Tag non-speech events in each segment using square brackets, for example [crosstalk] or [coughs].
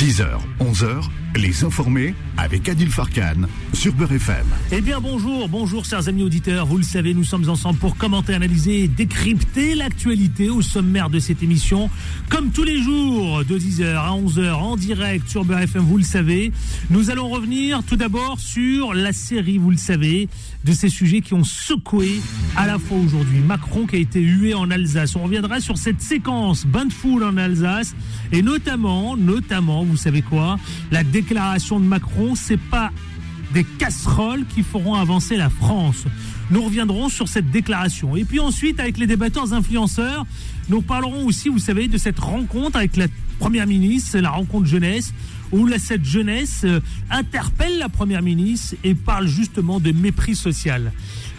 10h, 11h, les informés avec Adil Farkan sur Beurre FM. Eh bien bonjour, bonjour chers amis auditeurs. Vous le savez, nous sommes ensemble pour commenter, analyser décrypter l'actualité au sommaire de cette émission. Comme tous les jours, de 10h à 11h en direct sur Beurre FM, vous le savez. Nous allons revenir tout d'abord sur la série, vous le savez, de ces sujets qui ont secoué à la fois aujourd'hui. Macron qui a été hué en Alsace. On reviendra sur cette séquence bain de foule en Alsace et notamment, notamment, vous savez quoi, la déclaration de Macron, c'est pas des casseroles qui feront avancer la France. Nous reviendrons sur cette déclaration. Et puis ensuite, avec les débatteurs influenceurs, nous parlerons aussi, vous savez, de cette rencontre avec la Première ministre, la rencontre jeunesse, où cette jeunesse euh, interpelle la Première ministre et parle justement de mépris social.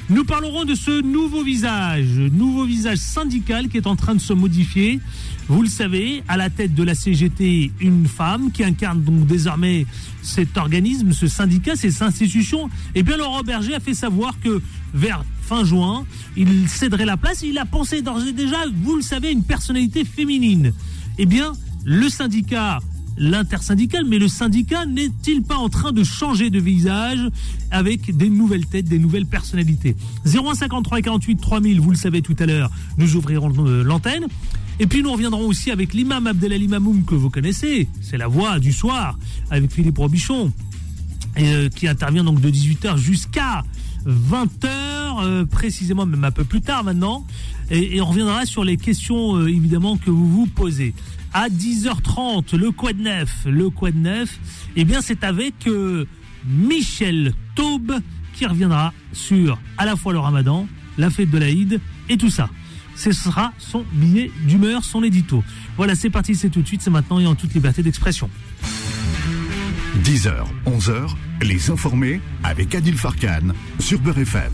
Nous parlerons de ce nouveau visage, nouveau visage syndical qui est en train de se modifier. Vous le savez, à la tête de la CGT, une femme qui incarne donc désormais cet organisme, ce syndicat, ces institutions. Eh bien, Laurent Berger a fait savoir que vers fin juin, il céderait la place. Il a pensé d'ores et déjà, vous le savez, une personnalité féminine. Eh bien, le syndicat l'intersyndical, mais le syndicat n'est-il pas en train de changer de visage avec des nouvelles têtes, des nouvelles personnalités? 0153 48 3000, vous le savez tout à l'heure, nous ouvrirons l'antenne. Et puis nous reviendrons aussi avec l'imam Abdelali Mamoum que vous connaissez, c'est la voix du soir, avec Philippe Robichon, euh, qui intervient donc de 18h jusqu'à 20h, euh, précisément même un peu plus tard maintenant. Et, on reviendra sur les questions évidemment que vous vous posez à 10h30, le neuf Le quoi de neuf Eh bien, c'est avec euh, Michel Taube qui reviendra sur à la fois le ramadan, la fête de l'Aïd et tout ça. Ce sera son billet d'humeur, son édito. Voilà, c'est parti, c'est tout de suite, c'est maintenant et en toute liberté d'expression. 10h, 11h, les informés avec Adil Farkan sur Beurre FM.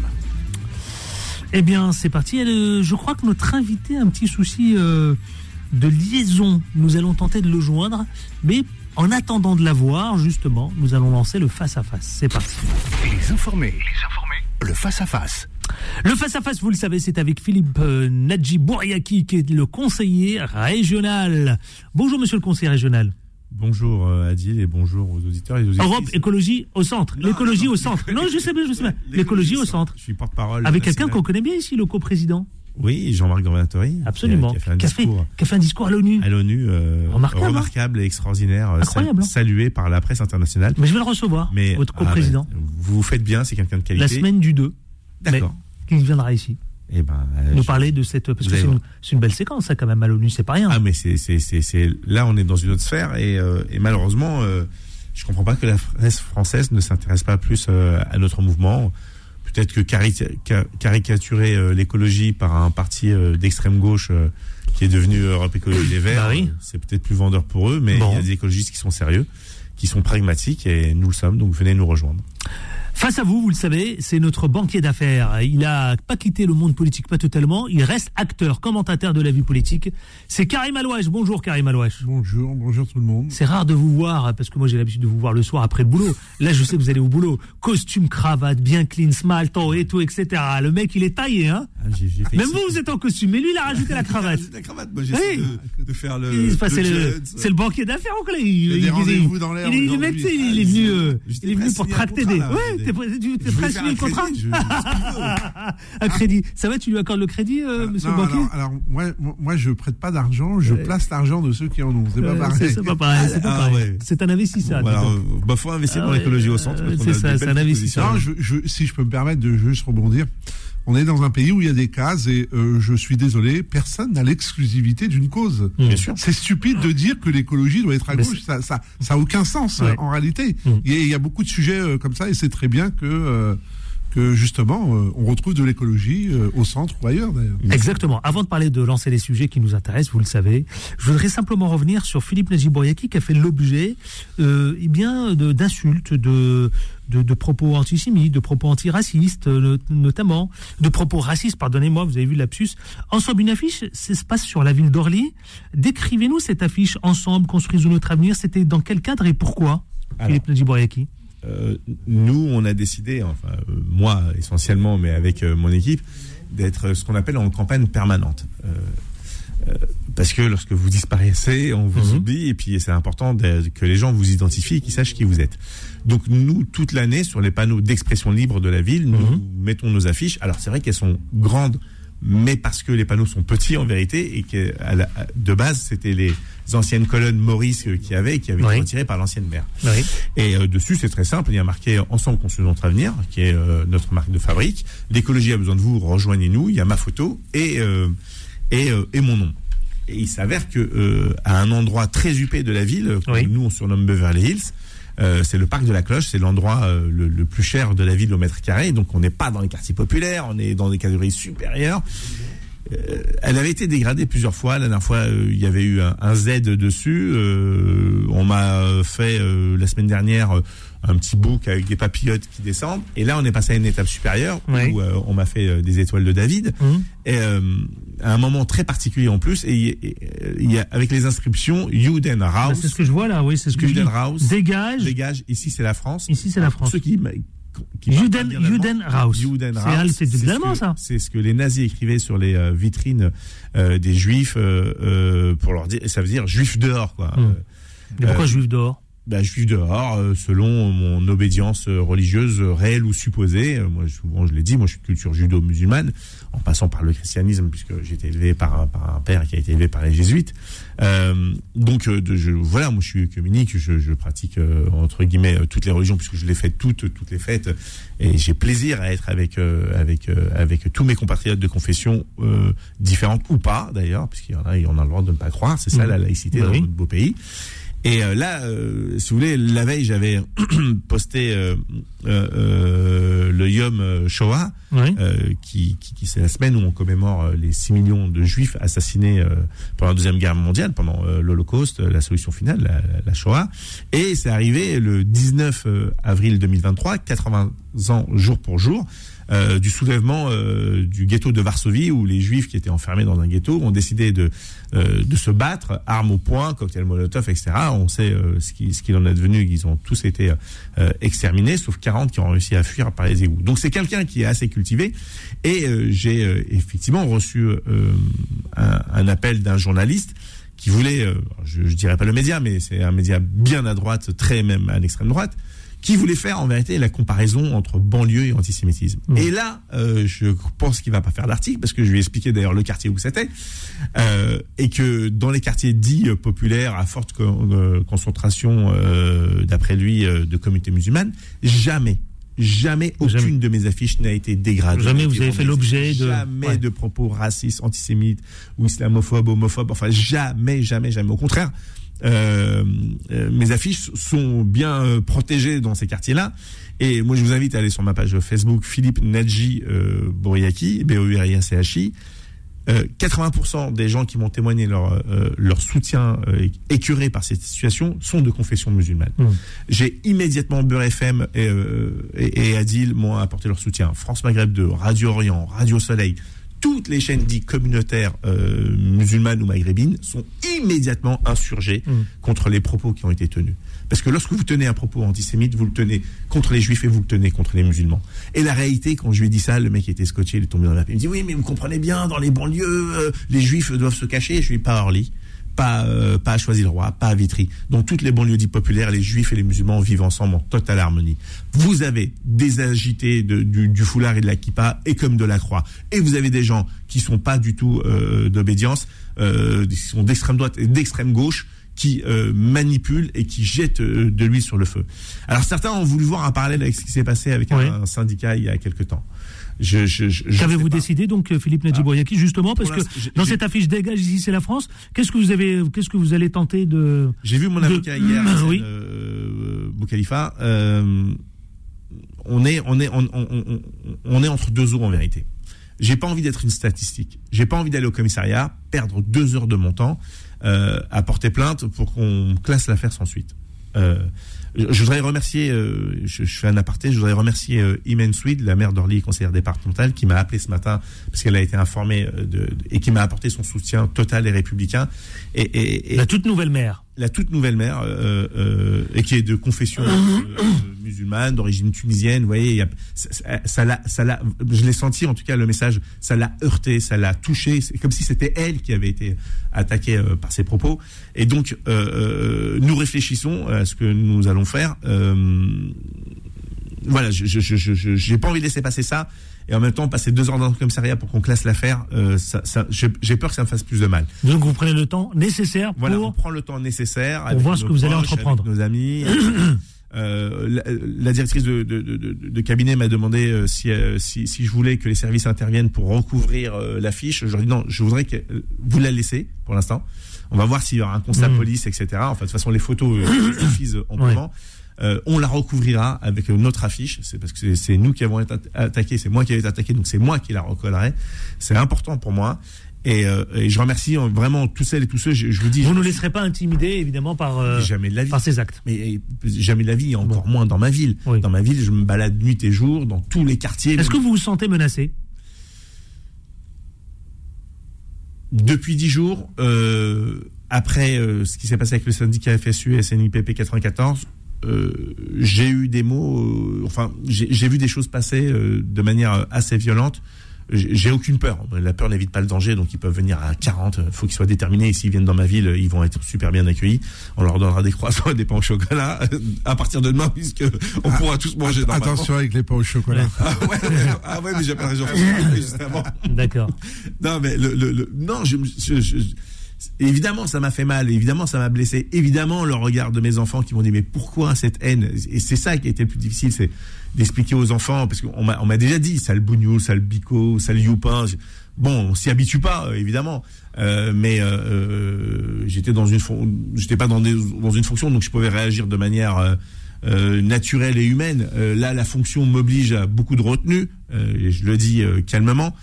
Eh bien, c'est parti. Euh, je crois que notre invité a un petit souci. Euh, de liaison. Nous allons tenter de le joindre, mais en attendant de l'avoir, justement, nous allons lancer le face-à-face. C'est parti. Les informés, les informés, le face-à-face. Le face-à-face, vous le savez, c'est avec Philippe euh, Nadji Bouriaki, qui est le conseiller régional. Bonjour, monsieur le conseiller régional. Bonjour euh, Adil et bonjour aux auditeurs et aux Europe Écologie au centre. L'écologie au centre. Non, je sais bien, je sais bien. L'écologie au centre. Je suis porte-parole. Avec quelqu'un qu'on connaît bien ici, le coprésident. Oui, Jean-Marc Dornatori. Absolument. Qui a, fait un discours, qui a fait un discours à l'ONU. À l'ONU, euh, remarquable, hein. remarquable et extraordinaire, euh, Incroyable, hein. salué par la presse internationale. Mais je vais le recevoir, mais, votre ah, coprésident. vous vous faites bien, c'est quelqu'un de qualité. La semaine du 2. D'accord. Qui viendra ici. Eh ben, euh, nous parler de cette parce que c'est une, une, belle séquence ça quand même à l'ONU c'est pas rien ah mais c'est c'est c'est là on est dans une autre sphère et, euh, et malheureusement euh, je comprends pas que la presse française ne s'intéresse pas plus à notre mouvement peut-être que caricaturer euh, l'écologie par un parti euh, d'extrême gauche euh, qui est devenu Europe Écologie Les Verts, bah c'est peut-être plus vendeur pour eux, mais il y a des écologistes qui sont sérieux, qui sont pragmatiques et nous le sommes, donc venez nous rejoindre. Face à vous, vous le savez, c'est notre banquier d'affaires. Il a pas quitté le monde politique, pas totalement. Il reste acteur, commentateur de la vie politique. C'est Karim Alouache. Bonjour Karim Alouache. Bonjour, bonjour tout le monde. C'est rare de vous voir, parce que moi j'ai l'habitude de vous voir le soir après le boulot. Là, je sais que vous allez au boulot. Costume, cravate, bien clean, smile, et tout, etc. Le mec, il est taillé, hein. Ah, Même vous, vous êtes en costume, mais lui, il a rajouté la cravate. [laughs] la cravate, moi j'essaie de, faire le. c'est le, banquier d'affaires, Il, il, il, est venu, euh, il est venu pour tracter des. Ouais, t'es prêt signé le contrat [laughs] Un crédit. Ça va, tu lui accordes le crédit, euh, monsieur le banquier Alors, moi, moi, je prête pas d'argent, je place l'argent de ceux qui en ont. C'est pas pareil. C'est pas pareil. C'est pas pareil. C'est un investisseur. Bon, alors, bah, faut investir dans l'écologie au centre. C'est ça, c'est un investisseur. Non, si je peux me permettre de juste rebondir on est dans un pays où il y a des cases et euh, je suis désolé, personne n'a l'exclusivité d'une cause. Sûr. C'est stupide de dire que l'écologie doit être à gauche. Ça, ça, ça a aucun sens en réalité. Mm. Il, y a, beaucoup de sujets euh, comme ça et c'est très bien que euh, que justement, euh, on retrouve de l'écologie euh, au centre ou ailleurs d'ailleurs. Exactement. Avant de parler de lancer les sujets qui nous intéressent, vous le savez, je voudrais simplement revenir sur Philippe Najibouriaki qui a fait l'objet euh, eh bien d'insultes, de, de, propos antisémites, de propos antiracistes notamment, de propos racistes, pardonnez-moi, vous avez vu l'absus. Ensemble, une affiche, ça se passe sur la ville d'Orly. Décrivez-nous cette affiche ensemble, construisons notre avenir. C'était dans quel cadre et pourquoi, Philippe Najibouriaki euh, nous, on a décidé, enfin euh, moi essentiellement, mais avec euh, mon équipe, d'être ce qu'on appelle en campagne permanente. parce que lorsque vous disparaissez, on vous Mhm. oublie et puis c'est important de- que les gens vous identifient et qu'ils sachent qui vous êtes. Donc nous, toute l'année, sur les panneaux d'expression libre de la ville, nous Mhm. mettons nos affiches. Alors c'est vrai qu'elles sont grandes, mais parce que les panneaux sont petits en vérité et que à la- à- de base c'était les anciennes colonnes Maurice euh, qui avaient et qui avaient Oui. été retirées par l'ancienne maire. Oui. Et euh, dessus, c'est très simple. Il y a marqué Ensemble construisons notre avenir, qui est euh, notre marque de fabrique. L'écologie a besoin de vous, rejoignez-nous. Il y a ma photo et euh, et, et mon nom. Et il s'avère que à un endroit très huppé de la ville, que Oui. nous on surnomme Beverly Hills, euh, c'est le parc de la Cloche, c'est l'endroit euh, le, plus cher de la ville au mètre carré. Donc on n'est pas dans les quartiers populaires, on est dans des catégories supérieures. Euh, elle avait été dégradée plusieurs fois. La dernière fois, il y avait eu un, Z dessus. On m'a fait la semaine dernière un petit bouc avec des papillotes qui descendent. Et là, on est passé à une étape supérieure Oui. où euh, on m'a fait euh, des étoiles de David. Mhm. Et euh, à un moment très particulier en plus, et y a avec les inscriptions Juden Bah, House, c'est ce que je vois là, oui, c'est ce que je dis. Judenhaus. Dégage. dégage. Ici, c'est la France. Ici, c'est la France. Ceux qui, Juden. Judenhaus, C'est ce de l'allemand, que- ça. C'est ce que les nazis écrivaient sur les vitrines des juifs pour leur dire, ça veut dire juif dehors, quoi. Hmm. Mais pourquoi Euh, juif dehors? Bah, juif dehors, euh, selon mon obédience religieuse réelle ou supposée. Euh, moi, souvent, je l'ai dit, moi, je suis de culture judo-musulmane, en passant par le christianisme, puisque j'ai été élevé par, un- par un père qui a été élevé par les jésuites. Euh, donc, euh, de, je, voilà, moi, je suis communique, je, je pratique euh, entre guillemets toutes les religions, puisque je les fais toutes, toutes les fêtes, et j'ai plaisir à être avec euh, avec euh, avec tous mes compatriotes de confession euh, différentes ou pas, d'ailleurs, puisqu'il y en a, on a le droit de ne pas croire. C'est ça Mhm. la laïcité Bah dans notre beau pays. Et euh, là, euh, si vous voulez, la veille, j'avais [clears throat] posté euh, euh, euh, le Yom euh, Shoah, Oui. euh, qui, qui, qui c'est la semaine où on commémore les 6 millions de Juifs assassinés euh, pendant la deuxième guerre mondiale, pendant l'Holocauste, la solution finale, la, la Shoah. Et c'est arrivé le 19 euh, avril 2023, 80 ans jour pour jour. Euh, du soulèvement euh, du ghetto de Varsovie où les juifs qui étaient enfermés dans un ghetto ont décidé de euh, de se battre armes au poing cocktail molotov etc on sait euh, ce qui ce qu'il en est devenu ils ont tous été euh, exterminés sauf 40 qui ont réussi à fuir par les égouts. Donc c'est quelqu'un qui est assez cultivé et euh, j'ai effectivement reçu un, un appel d'un journaliste qui voulait, je, je dirais pas le média, mais c'est un média bien à droite, très même à l'extrême droite, qui voulait faire en vérité la comparaison entre banlieue et antisémitisme. Mmh. Et là, euh, je pense qu'il va pas faire l'article parce que je lui ai expliqué d'ailleurs le quartier où c'était euh, et que dans les quartiers dits euh, populaires à forte euh, concentration, euh, d'après lui, euh, de communautés musulmanes, jamais. Jamais aucune Jamais. de mes affiches n'a été dégradée. Jamais vous avez fait l'objet de- Jamais Ouais. de propos racistes, antisémites ou islamophobes, homophobes. Enfin, jamais, jamais, jamais. Au contraire, euh, euh, mes affiches sont bien euh, protégées dans ces quartiers-là. Et moi, je vous invite à aller sur ma page Facebook Philippe Nadji euh, Bouriaki, B-O-U-R-I-A-C-H-I. Euh, 80% des gens qui m'ont témoigné leur, euh, leur soutien euh, écœuré par cette situation sont de confession musulmane. Mmh. J'ai immédiatement Beurre FM et, et, et Adil m'ont apporté leur soutien. France Maghreb 2, Radio Orient, Radio Soleil, toutes les chaînes dites communautaires euh, musulmanes ou maghrébines sont immédiatement insurgées Mm. contre les propos qui ont été tenus. Parce que lorsque vous tenez un propos antisémite, vous le tenez contre les juifs et vous le tenez contre les musulmans. Et la réalité, quand je lui ai dit ça, le mec était scotché, il est tombé dans la peine. Il me dit oui, mais vous comprenez bien, dans les banlieues, euh, les juifs doivent se cacher. Je lui ai dit pas Orly, pas, euh, pas à Choisy-le-Roi, pas à Vitry. Dans toutes les banlieues dites populaires, les juifs et les musulmans vivent ensemble en totale harmonie. Vous avez des agités de- du, du foulard et de la kippa et comme de la croix. Et vous avez des gens qui sont pas du tout euh, d'obédience, euh, qui sont d'extrême droite et d'extrême gauche, qui euh, manipulent et qui jettent euh, de l'huile sur le feu. Alors certains ont voulu voir un parallèle avec ce qui s'est passé avec Oui. un, un syndicat il y a quelque temps. Je, je, je, je Qu'avez-vous sais pas. décidé donc euh, Philippe Nadjibouriaki justement parce que dans cette affiche dégage ici c'est la France. Qu'est-ce que vous avez qu'est-ce que vous allez tenter de J'ai vu mon de- avocat hier, [clears throat] Ah, oui. euh, Boukhalifa. Euh, on est, on est, on, on- on- on est entre deux eaux en vérité. J'ai pas envie d'être une statistique. J'ai pas envie d'aller au commissariat, perdre deux heures de mon temps euh, à porter plainte pour qu'on classe l'affaire sans suite. Euh, je voudrais remercier, euh, je, fais un aparté, je voudrais remercier euh, Imen Swede, la maire d'Orly, conseillère départementale, qui m'a appelé ce matin parce qu'elle a été informée de, et qui m'a apporté son soutien total et républicain. Et, la toute nouvelle maire. La toute nouvelle maire et qui est de confession musulmane, d'origine tunisienne. Vous voyez, ça l'a, ça l'a, je l'ai senti en tout cas le message, ça l'a heurté, ça l'a touché. C'est comme si c'était elle qui avait été attaquée par ses propos. Et donc, nous réfléchissons à ce que nous allons faire. Euh, voilà, je n'ai pas envie de laisser passer ça. Et en même temps, passer deux heures dans le commissariat pour qu'on classe l'affaire, euh, j'ai peur que ça me fasse plus de mal. Donc vous prenez le temps nécessaire pour... Voilà, on prend le temps nécessaire. Pour voir ce que vous allez entreprendre. nos amis. [clears throat] Euh, la, directrice de, cabinet m'a demandé si, si, je voulais que les services interviennent pour recouvrir l'affiche. Je leur ai dit non, je voudrais que vous la laissez pour l'instant. On va voir s'il y aura un constat mm. police, etc. Enfin, de toute façon, les photos euh, [clears throat] suffisent amplement. Euh, on la recouvrira avec notre affiche. C'est parce que c'est nous qui avons été attaqués, c'est moi qui ai été attaqué, donc c'est moi qui la recollerai. C'est important pour moi. Et, euh, je remercie vraiment tous celles et tous ceux. Je, vous dis. Vous ne laisserez pas intimider évidemment par jamais la vie. par ces actes. Mais jamais de la vie, encore moins dans ma ville. Dans ma ville, je me balade nuit et jour dans tous les quartiers. Est-ce que vous vous sentez menacé? Depuis dix jours, euh, après euh, ce qui s'est passé avec le syndicat FSU et SNIPP 94, euh, j'ai eu des mots, enfin, j'ai vu des choses passer de manière assez violente j'ai aucune peur. La peur n'évite pas le danger, donc ils peuvent venir à 40. Il faut qu'ils soient déterminés. Et s'ils viennent dans ma ville, ils vont être super bien accueillis. On leur donnera des croissants et des pains au chocolat à partir de demain, puisque on pourra tous manger. Attention avec les pains au chocolat. [laughs] ah, ouais, ah ouais, mais j'appellerai Jean-François justement. D'accord. Non, mais le, le, le non, je, je, je Évidemment, ça m'a fait mal. Évidemment, ça m'a blessé. Évidemment, le regard de mes enfants qui m'ont dit mais pourquoi cette haine? Et c'est ça qui a été le plus difficile, c'est d'expliquer aux enfants parce qu'on m'a déjà dit sale bougnoul, sale bico, sale youpin. Bon, on s'y habitue pas, évidemment. Euh, mais euh, euh, j'étais dans une j'étais pas dans, dans une fonction donc je pouvais réagir de manière naturelle et humaine. là, la fonction m'oblige à beaucoup de retenue. et je le dis calmement.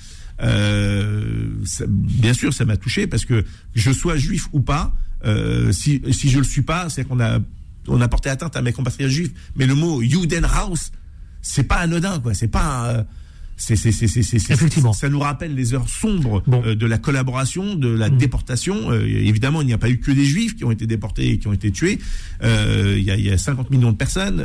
Euh, bien sûr, ça m'a touché parce que je sois juif ou pas, euh, si, si je le suis pas, c'est qu'on a on a porté atteinte à mes compatriotes juifs. Mais le mot Judenhaus, c'est pas anodin, quoi. C'est pas euh, c'est c'est c'est c'est effectivement ça nous rappelle les heures sombres euh, de la collaboration de la mm. déportation euh, évidemment il n'y a pas eu que des juifs qui ont été déportés et qui ont été tués euh, il y a y a 50 millions de personnes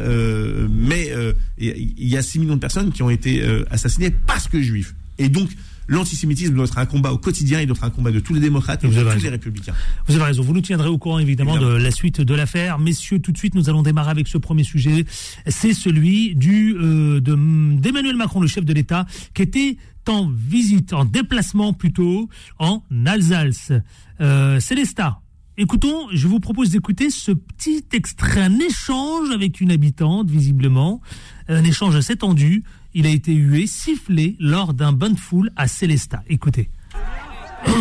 mais il y a 6 millions de personnes qui ont été assassinées parce que juifs et donc l'antisémitisme doit être un combat au quotidien, il doit être un combat de tous les démocrates et de tous les républicains. Vous avez raison. Vous nous tiendrez au courant évidemment, de la suite de l'affaire. Messieurs, tout de suite, nous allons démarrer avec ce premier sujet. C'est celui du euh, d'Emmanuel Macron, le chef de l'État, qui était en visite, en déplacement plutôt, en Alsace. Euh, Célesta, Écoutons, je vous propose d'écouter ce petit extrait, un échange avec une habitante, visiblement, un échange assez tendu il a été hué, sifflé lors d'un bain de foule à Célestat. Écoutez. Vous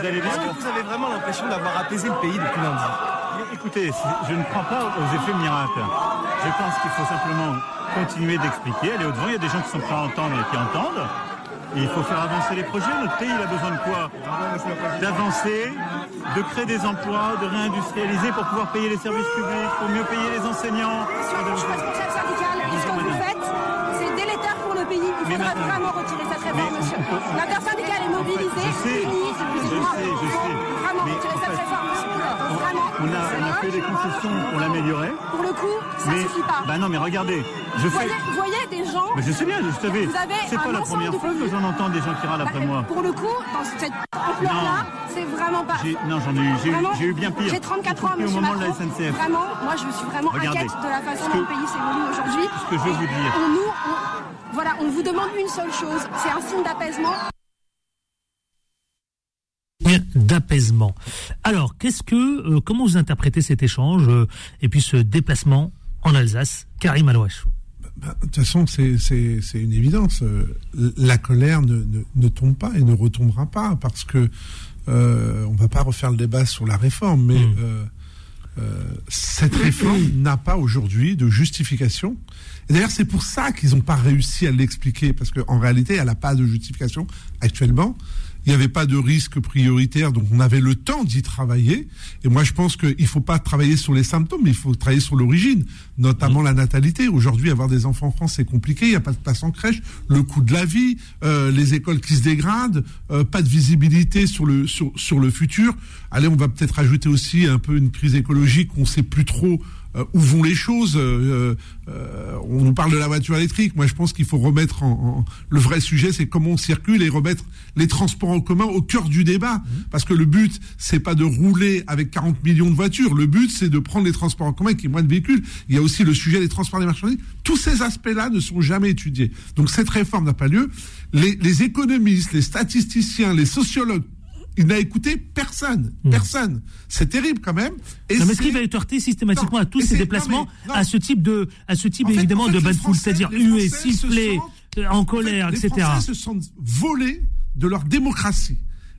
allez bien Est-ce que vous avez vraiment l'impression d'avoir apaisé le pays depuis lundi Écoutez, je ne crois pas aux effets miracles. Je pense qu'il faut simplement continuer d'expliquer, aller au-devant. Il y a des gens qui sont prêts à entendre et qui entendent il faut faire avancer les projets. Notre pays, il a besoin de quoi D'avancer, de créer des emplois, de réindustrialiser pour pouvoir payer les services publics, pour mieux payer les enseignants. Monsieur, je suis responsable syndical. ce que vous faites, c'est délétère pour le pays. Il faudrait vraiment retirer cette réforme, monsieur. L'intersyndicale est mobilisée, unie, je sais, je sais. On a, on a fait des concessions pour l'améliorer. Pour le coup, ça ne suffit pas. Bah non, mais regardez. Je vous, voyez, vous voyez des gens. Mais je sais bien, je savais. C'est pas la première fois que j'en entends des gens qui râlent après moi. Pour le coup, dans cette ampleur-là, c'est vraiment pas. Non, j'en ai eu, j'ai eu, bien pire. J'ai 34 ans, monsieur au moment de la SNCF. Vraiment, moi, je suis vraiment inquiète de la façon dont le pays s'évolue aujourd'hui. Ce que je veux vous dire. On nous, voilà, on vous demande une seule chose, c'est un signe d'apaisement d'apaisement. Alors, qu'est-ce que, euh, comment vous interprétez cet échange euh, et puis ce déplacement en Alsace, Karim Alouache? Bah, bah, de toute façon, c'est une évidence. Euh, la colère ne, ne, tombe pas et ne retombera pas parce que euh, on va pas refaire le débat sur la réforme, mais hmm. cette réforme [coughs] n'a pas aujourd'hui de justification. D'ailleurs, c'est pour ça qu'ils n'ont pas réussi à l'expliquer parce qu'en réalité, elle n'a pas de justification actuellement. Il n'y avait pas de risque prioritaire, donc on avait le temps d'y travailler. Et moi, je pense qu'il ne faut pas travailler sur les symptômes, mais il faut travailler sur l'origine, notamment la natalité. Aujourd'hui, avoir des enfants en France, c'est compliqué. Il n'y a pas de place en crèche, le coût de la vie, euh, les écoles qui se dégradent, euh, pas de visibilité sur le sur, sur le futur. Allez, on va peut-être ajouter aussi un peu une crise écologique. On ne sait plus trop euh, où vont les choses. Euh, euh, on nous parle de la voiture électrique. Moi, je pense qu'il faut remettre en, le vrai sujet, c'est comment on circule et remettre les transports en commun au cœur du débat. Mmh. Parce que le but, c'est pas de rouler avec 40 millions de voitures. Le but, c'est de prendre les transports en commun qui est moins de véhicules. Il y a aussi le sujet des transports des marchandises. Tous ces aspects-là ne sont jamais étudiés. Donc cette réforme n'a pas lieu. Les, les économistes, les statisticiens, les sociologues il n'a écouté personne. Hmm. Personne. C'est terrible quand même. Et mais est-ce qu'il va être heurté systématiquement à tous ces déplacements, à ce type de, à ce type évidemment de bad foule, c'est-à-dire hué, sifflé, en colère, etc. Les Français se sentent volés de leur démocratie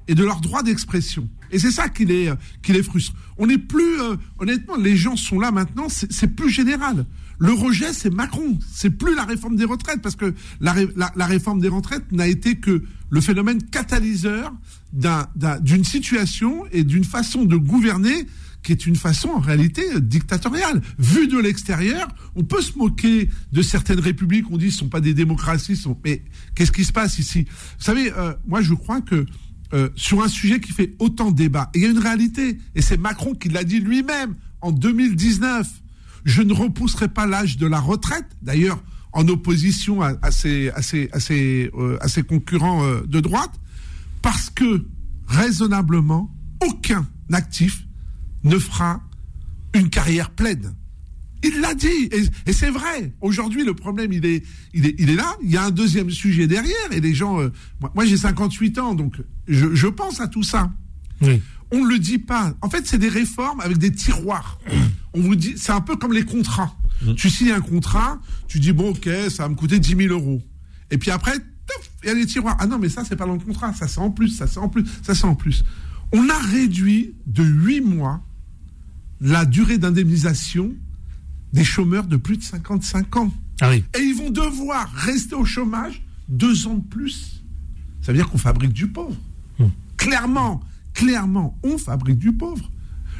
et de leur droit d'expression. Et c'est ça qui les, qui les frustre. On n'est plus, euh, honnêtement, les gens sont là maintenant, c'est plus général. Le rejet, c'est Macron. C'est plus la réforme des retraites, parce que la, la réforme des retraites n'a été que le phénomène catalyseur d'une situation et d'une façon de gouverner qui est une façon en réalité dictatoriale. Vu de l'extérieur, on peut se moquer de certaines républiques, on dit ne sont pas des démocraties, sont... mais qu'est-ce qui se passe ici? Vous savez, euh, moi je crois que euh, sur un sujet qui fait autant débat, il y a une réalité, et c'est Macron qui l'a dit lui-même en 2019, je ne repousserai pas l'âge de la retraite, d'ailleurs en opposition à, ses, euh, concurrents de droite, parce que raisonnablement, aucun actif ne fera une carrière pleine. Il l'a dit, et, c'est vrai. Aujourd'hui, le problème, il est, il, est, il est là. Il y a un deuxième sujet derrière, et les gens. Euh, moi, j'ai 58 ans, donc je, je, pense à tout ça. Oui. On ne le dit pas. En fait, c'est des réformes avec des tiroirs. [coughs] On vous dit, c'est un peu comme les contrats. Mm. Tu signes un contrat, tu dis bon, ok, ça va me coûter 10 000 euros. Et puis après, il y a les tiroirs. Ah non, mais ça, c'est pas dans le contrat. Ça, c'est en plus, ça, c'est en plus, ça, c'est en plus. On a réduit de 8 mois la durée d'indemnisation des chômeurs de plus de 55 ans. Ah oui. Et ils vont devoir rester au chômage deux ans de plus. Ça veut dire qu'on fabrique du pauvre. Hmm. Clairement, clairement, on fabrique du pauvre.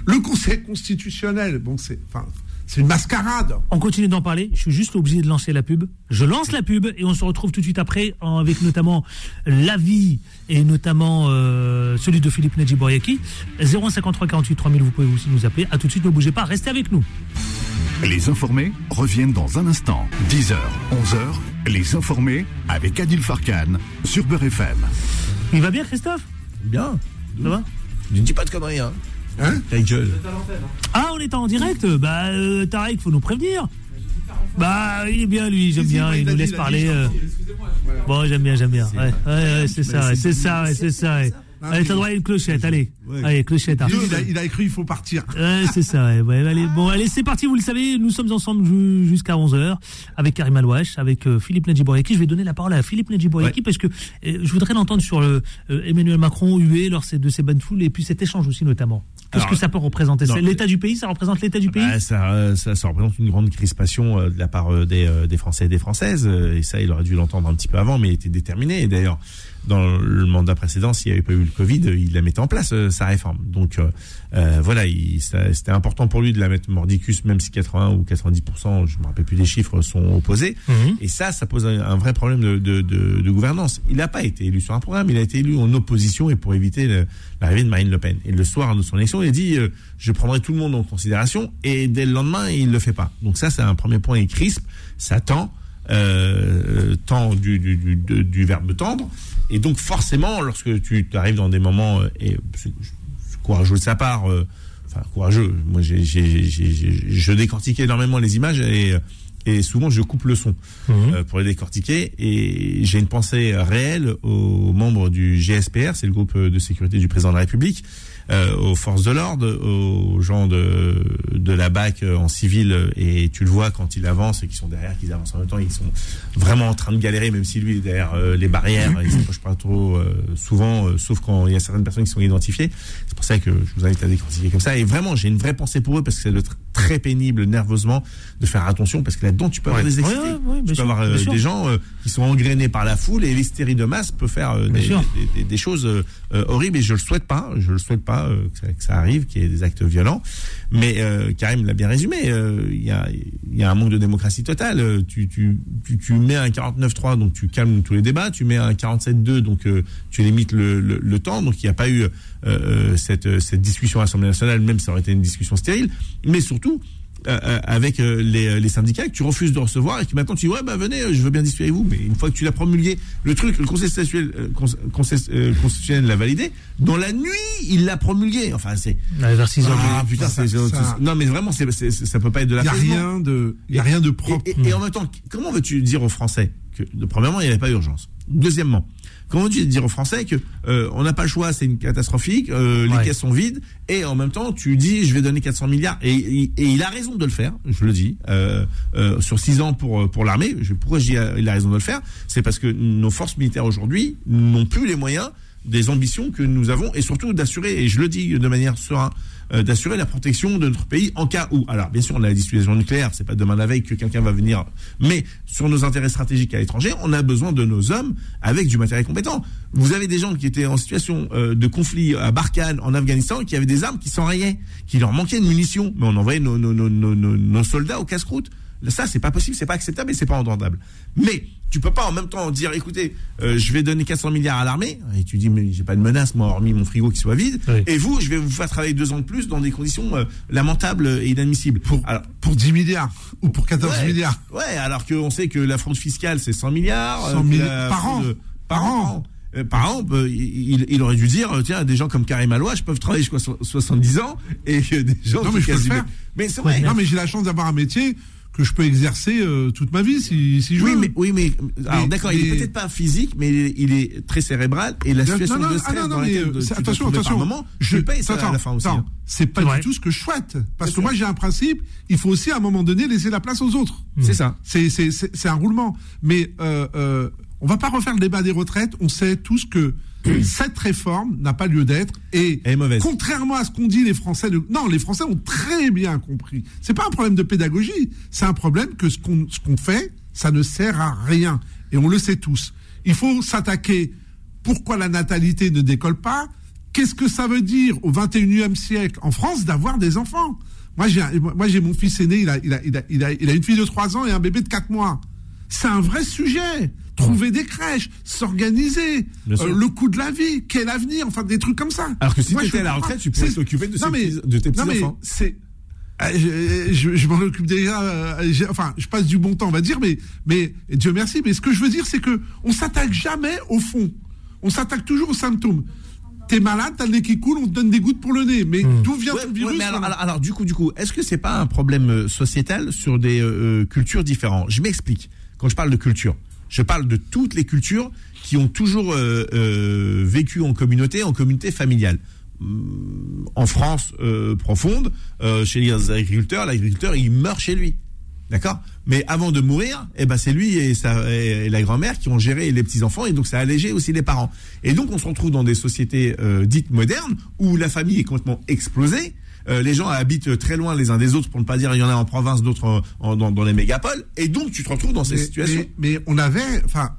Le Conseil constitutionnel, bon, c'est, enfin, c'est une mascarade. On continue d'en parler. Je suis juste obligé de lancer la pub. Je lance la pub et on se retrouve tout de suite après avec notamment l'avis et notamment euh, celui de Philippe Nadjiboyaki. 0153 48 3000, vous pouvez aussi nous appeler. À tout de suite, ne bougez pas, restez avec nous. Les informés reviennent dans un instant. 10h, 11h, les informés avec Adil Farkan sur Beurre FM. Il va bien, Christophe? Bien. Ça va? Ne dis pas de conneries, hein Hein? Ah, on est en direct? Bah, euh, Tarek, faut nous prévenir. Bah, il est bien, lui, j'aime bien, il nous laisse parler. Euh. Bon, j'aime bien, j'aime bien. Ouais, ouais, c'est ça, c'est ça, c'est ça. Allez, t'as droit à une clochette, allez. Allez, clochette. Il a, il a, écrit, il faut partir. Ouais, c'est ça, ouais. allez, bon, allez, c'est parti, vous le savez, nous sommes ensemble jusqu'à 11h avec Karim Alouache, avec euh, Philippe Nadjiboureki. Je vais donner la parole à Philippe Nadjiboureki parce que euh, je voudrais l'entendre sur le, euh, Emmanuel Macron, hué lors de ces bonnes foules et puis cet échange aussi, notamment. Qu'est-ce que ça peut représenter? L'état du pays, ça représente l'état du pays? bah, ça, ça, ça, représente une grande crispation de la part des, des Français et des Françaises. Et ça, il aurait dû l'entendre un petit peu avant, mais il était déterminé. Et d'ailleurs, dans le mandat précédent, s'il n'y avait pas eu le Covid, il la mettait en place, euh, sa réforme. Donc euh, euh voilà, c'était important pour lui de la mettre mordicus, même si 80 ou 90%, je me rappelle plus des chiffres, sont opposés. Mhm. Et ça, ça pose un, vrai problème de, de, de, de gouvernance. Il n'a pas été élu sur un programme, il a été élu en opposition et pour éviter l'arrivée de Marine Le Pen. Et le soir de son élection, il a dit je prendrai tout le monde en considération et dès le lendemain, il le fait pas. Donc ça, c'est un premier point et crisp. Ça tend. Euh, tend du, du, du, du, verbe tendre. Et donc forcément, lorsque tu arrives dans des moments, euh, et courageux de sa part, euh, enfin courageux, moi j'ai, je décortique énormément les images et, et souvent je coupe le son mmh. pour les décortiquer. Et j'ai une pensée réelle aux membres du GSPR, c'est le groupe de sécurité du président de la République, euh, aux forces de l'ordre, aux gens de, de la BAC en civil, et tu le vois quand ils avancent et qu'ils sont derrière, qu'ils avancent en même temps, ils sont vraiment en train de galérer, même si lui est derrière euh, les barrières, ils s'approchent pas trop euh, souvent, sauf quand il y a certaines personnes qui sont identifiées. C'est pour ça que je vous invite à décortiquer comme ça. Et vraiment, j'ai une vraie pensée pour eux parce que c'est de très pénible nerveusement de faire attention parce que là-dedans tu peux avoir des excités. tu peux avoir des gens qui sont engrainés par la foule et l'hystérie de masse peut faire des, des, choses horribles et je le souhaite pas, je le souhaite pas que, ça, arrive, qu'il y ait des actes violents. Mais Karim l'a bien résumé, il y, a, y a un manque de démocratie totale. Tu, tu, tu, tu mets un 49-3 donc tu calmes tous les débats, tu mets un 47-2 donc tu limites le, le, le temps donc il n'y a pas eu euh, cette, cette discussion à l'Assemblée nationale, même ça aurait été une discussion stérile, mais surtout euh, euh, avec les, les, syndicats que tu refuses de recevoir et que maintenant tu dis ouais bah venez je veux bien discuter avec vous. Mais une fois que tu l'as promulgué le truc le conseil constitutionnel l'a validé. Dans la nuit il l'a promulgué. Enfin c'est vers 6 ah putain c'est non mais vraiment c'est ça peut pas être de la il y a rien de il y a rien de propre. et, en même temps comment veux-tu dire aux Français que premièrement il n'y avait pas urgence deuxièmement Comment tu dire aux Français que euh, on n'a pas le choix, c'est une catastrophique, euh, les caisses sont vides, et en même temps tu dis je vais donner 400 milliards, et, et, il a raison de le faire, je le dis, euh, euh sur 6 ans pour pour l'armée. Pourquoi je dis il a raison de le faire C'est parce que nos forces militaires aujourd'hui n'ont plus les moyens des ambitions que nous avons et surtout d'assurer, et je le dis de manière sereine, euh, d'assurer la protection de notre pays en cas où. Alors, bien sûr, on a la dissuasion nucléaire, c'est pas demain la veille que quelqu'un va venir, mais sur nos intérêts stratégiques à l'étranger, on a besoin de nos hommes avec du matériel compétent. Vous avez des gens qui étaient en situation euh, de conflit à Barkhane, en Afghanistan, qui avaient des armes qui s'enrayaient, qui leur manquaient de munitions, mais on envoyait nos, nos, nos, nos, soldats au casse-croûte. Ça, c'est pas possible, c'est pas acceptable et c'est pas entendable. Mais tu peux pas en même temps dire, écoutez, euh, je vais donner 400 milliards à l'armée, et tu dis, mais j'ai pas de menace, moi, hormis mon frigo qui soit vide, et vous, je vais vous faire travailler deux ans de plus dans des conditions euh, lamentables et inadmissibles. Pour, alors, pour 10 milliards, ou pour 14 milliards. Ouais, alors qu'on sait que la fraude fiscale, c'est 100 milliards. 100 milliards par, an. par, an. par an, il, il, aurait dû dire, tiens, des gens comme Karim Alouache peuvent travailler jusqu'à 70 ans, et des gens non, mais je peux le faire. Mais c'est vrai. Non, mais j'ai la chance d'avoir un métier que je peux exercer euh, toute ma vie si, si je oui, veux. Mais, oui, mais alors d'accord, il est peut-être pas physique, mais il est, très cérébral et la situation non, non, de stress ah, non, dans laquelle mais, tu attention, attention, par moment, je paye ça à la fin aussi. Hein. C'est pas du tout ce que je souhaite, parce que moi j'ai un principe, il faut aussi à un moment donné laisser la place aux autres. C'est ça. C'est c'est c'est un roulement, mais euh, euh, on va pas refaire le débat des retraites. On sait tous que cette réforme n'a pas lieu d'être et contrairement à ce qu'ont dit les Français, non, les Français ont très bien compris. C'est pas un problème de pédagogie, c'est un problème que ce qu'on ce qu'on fait, ça ne sert à rien et on le sait tous. Il faut s'attaquer. Pourquoi la natalité ne décolle pas Qu'est-ce que ça veut dire au 21e siècle en France d'avoir des enfants? Moi j'ai moi j'ai mon fils aîné, il a il a, il a il a il a une fille de 3 ans et un bébé de 4 mois. C'est un vrai sujet trouver des crèches, s'organiser, euh, le coût de la vie, quel avenir, enfin des trucs comme ça. Alors que si tu étais à la retraite, tu pourrais t'occuper de, de, tes petits enfants. C'est euh, je, je, m'en occupe déjà. Euh, enfin, je passe du bon temps, on va dire, mais, mais Dieu merci. Mais ce que je veux dire, c'est que on s'attaque jamais au fond. On s'attaque toujours aux symptômes. T'es malade, t'as le nez qui coule, on te donne des gouttes pour le nez. Mais hmm. d'où vient ton virus alors, alors, du coup, du coup, est-ce que c'est pas un problème sociétal sur des cultures différentes? Je m'explique. Quand je parle de culture, je parle de toutes les cultures qui ont toujours euh, euh, vécu en communauté, en communauté familiale. Hum, en France euh, profonde, chez les agriculteurs, l'agriculteur il meurt chez lui, d'accord? Mais avant de mourir, eh ben c'est lui et, et la grand-mère qui ont géré les petits enfants et donc ça a allégé aussi les parents. Et donc on se retrouve dans des sociétés dites modernes où la famille est complètement explosée euh, les gens habitent très loin les uns des autres, pour ne pas dire il y en a en province, d'autres dans, les mégapoles, et donc tu te retrouves dans ces situations. Mais, on avait, enfin,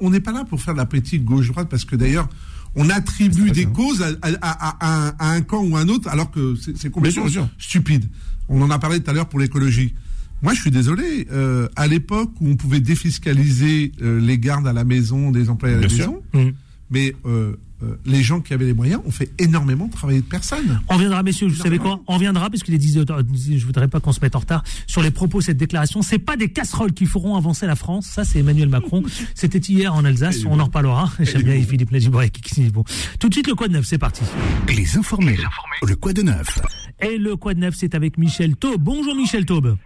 on n'est pas là pour faire la politique gauche-droite, parce que d'ailleurs, on attribue des causes à, un camp ou à un autre, alors que c'est complètement stupide. On en a parlé tout à l'heure pour l'écologie. Moi, je suis désolé. Euh, à l'époque où on pouvait défiscaliser euh, les gardes à la maison, des employés à la maison, mmh. mais euh, les gens qui avaient les moyens ont fait énormément travailler de personnes. On viendra, messieurs, vous savez quoi On viendra, parce qu'il est 10 heures, je voudrais pas qu'on se mette en retard, sur les propos de cette déclaration. C'est pas des casseroles qui feront avancer la France, ça c'est Emmanuel Macron. [laughs] C'était hier en Alsace, on en reparlera. J'aime bien Philippe Lagibré qui bon. Tout de suite, le Quad Neuf, c'est parti. Les informés, le Quad Neuf. Et le Quad Neuf, c'est avec Michel Taube. Bonjour Michel Taube.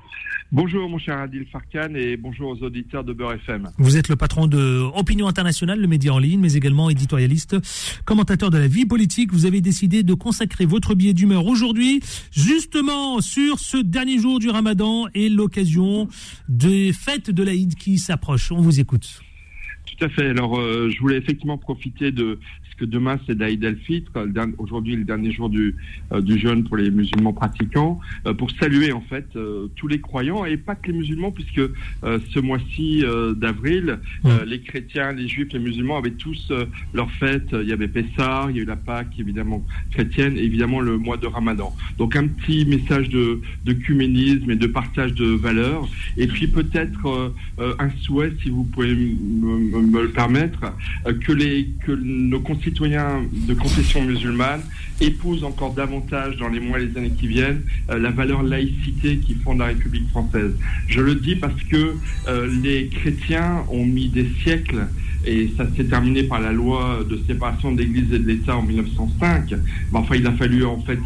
Bonjour mon cher Adil Farkan et bonjour aux auditeurs de Beurre FM. Vous êtes le patron de Opinion Internationale, le média en ligne, mais également éditorialiste, commentateur de la vie politique. Vous avez décidé de consacrer votre billet d'humeur aujourd'hui justement sur ce dernier jour du ramadan et l'occasion des fêtes de l'Aïd qui s'approchent. On vous écoute. tout à fait. Alors, euh, je voulais effectivement profiter de que demain c'est d'Aïd el-Fitr, aujourd'hui le dernier jour du, euh, du jeûne pour les musulmans pratiquants, euh, pour saluer en fait tous les croyants et pas que les musulmans, puisque ce mois-ci d'avril, les chrétiens, les juifs, les musulmans avaient tous leur fête. Il y avait Pessah, il y a eu la Pâque évidemment chrétienne, et évidemment le mois de Ramadan. Donc un petit message de, de et de partage de valeurs, et puis peut-être un souhait, si vous pouvez me, me le permettre, euh, que, les, que nos concitoyens de confession musulmane épousent encore davantage dans les mois et les années qui viennent euh, la valeur laïcité qui fonde la République française. Je le dis parce que euh, les chrétiens ont mis des siècles et ça s'est terminé par la loi de séparation de l'Église et de l'État en 1905. Mais enfin, il a fallu en fait